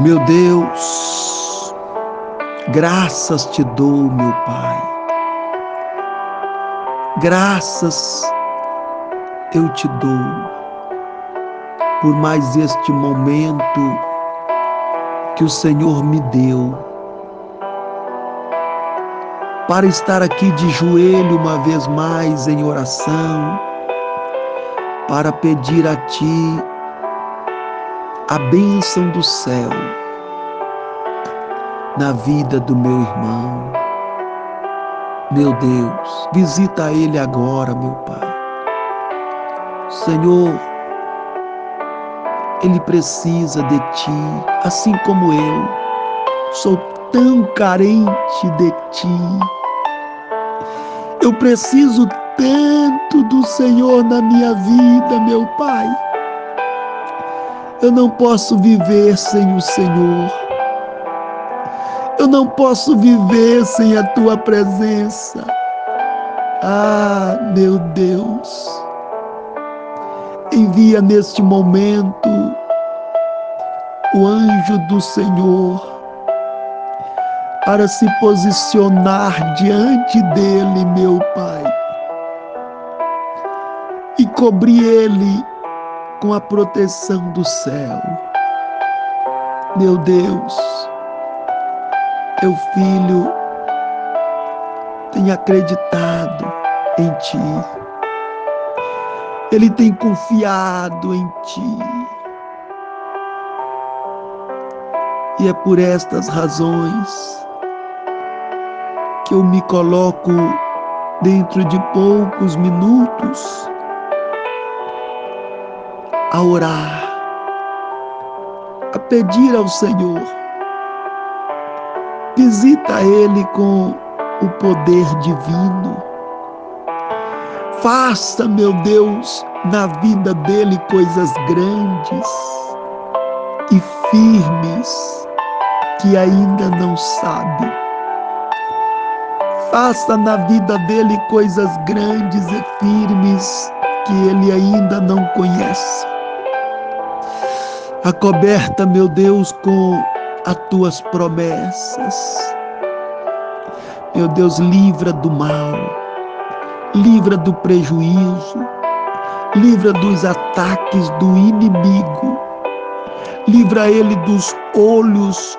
Meu Deus, graças te dou, meu Pai. Graças eu te dou por mais este momento que o Senhor me deu para estar aqui de joelho uma vez mais em oração, para pedir a Ti a bênção do céu na vida do meu irmão. Meu Deus, visita ele agora, meu Pai. Senhor, ele precisa de Ti, assim como eu. Sou tão carente de Ti. Eu preciso tanto do Senhor na minha vida, meu Pai. Eu não posso viver sem o Senhor. Eu não posso viver sem a tua presença. Ah, meu Deus. Envia neste momento o anjo do Senhor para se posicionar diante dele, meu Pai, e cobrir ele com a proteção do céu. Meu Deus, teu filho tem acreditado em ti, ele tem confiado em ti. E é por estas razões que eu me coloco dentro de poucos minutos a orar, a pedir ao Senhor. Visita Ele com o poder divino. Faça, meu Deus, na vida dele coisas grandes e firmes que ainda não sabe. Faça na vida dele coisas grandes e firmes que ele ainda não conhece acoberta, meu Deus, com as tuas promessas. Meu Deus, livra do mal, livra do prejuízo, livra dos ataques do inimigo, livra ele dos olhos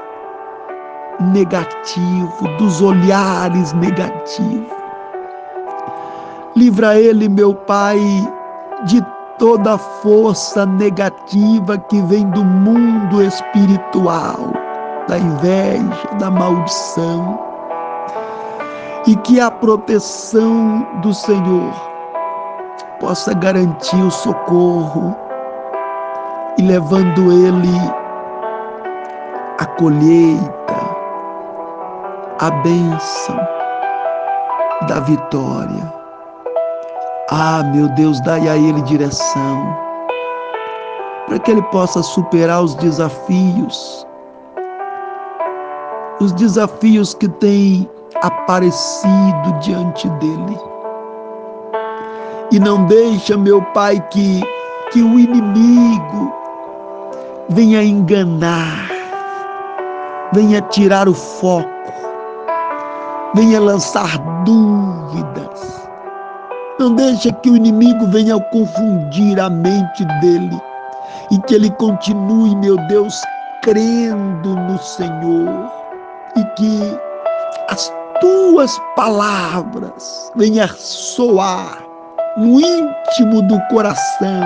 negativos, dos olhares negativos. Livra ele, meu Pai, de toda força negativa que vem do mundo espiritual, da inveja, da maldição, e que a proteção do Senhor possa garantir o socorro e levando ele a colheita, a bênção da vitória. Ah, meu Deus, dai a ele direção, para que ele possa superar os desafios, os desafios que têm aparecido diante dele. E não deixa, meu Pai, que, que o inimigo venha enganar, venha tirar o foco, venha lançar dúvidas não deixa que o inimigo venha confundir a mente dele e que ele continue, meu Deus, crendo no Senhor e que as tuas palavras venham soar no íntimo do coração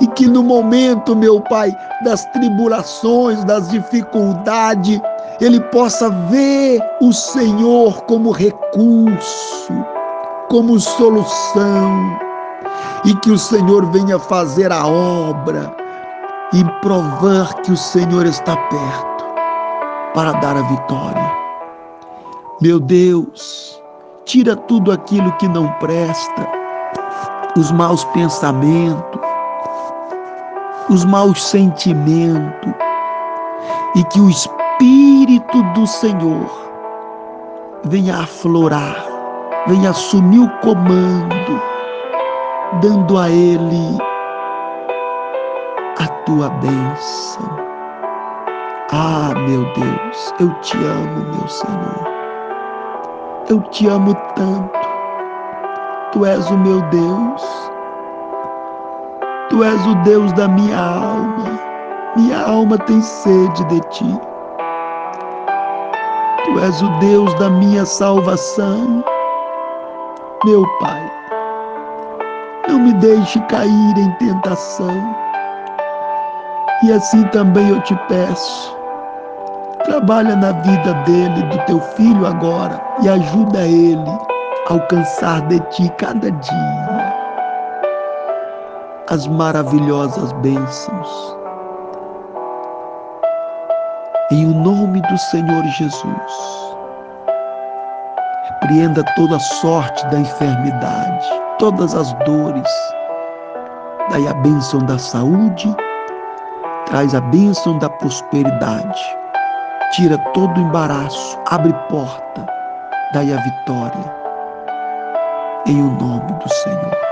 e que no momento, meu Pai, das tribulações, das dificuldades, ele possa ver o Senhor como recurso como solução e que o Senhor venha fazer a obra e provar que o Senhor está perto para dar a vitória. Meu Deus, tira tudo aquilo que não presta, os maus pensamentos, os maus sentimentos, e que o Espírito do Senhor venha aflorar vem assumir o comando, dando a Ele a tua bênção, Ah, meu Deus, eu te amo, meu Senhor. Eu te amo tanto. Tu és o meu Deus. Tu és o Deus da minha alma. Minha alma tem sede de ti. Tu és o Deus da minha salvação. Meu Pai, não me deixe cair em tentação. E assim também eu te peço, trabalha na vida dele, do teu filho agora, e ajuda ele a alcançar de ti cada dia as maravilhosas bênçãos. Em o nome do Senhor Jesus, repreenda toda sorte da enfermidade, todas as dores, dai a bênção da saúde traz a bênção da prosperidade, tira todo o embaraço, abre porta, dai a vitória. Em o nome do Senhor.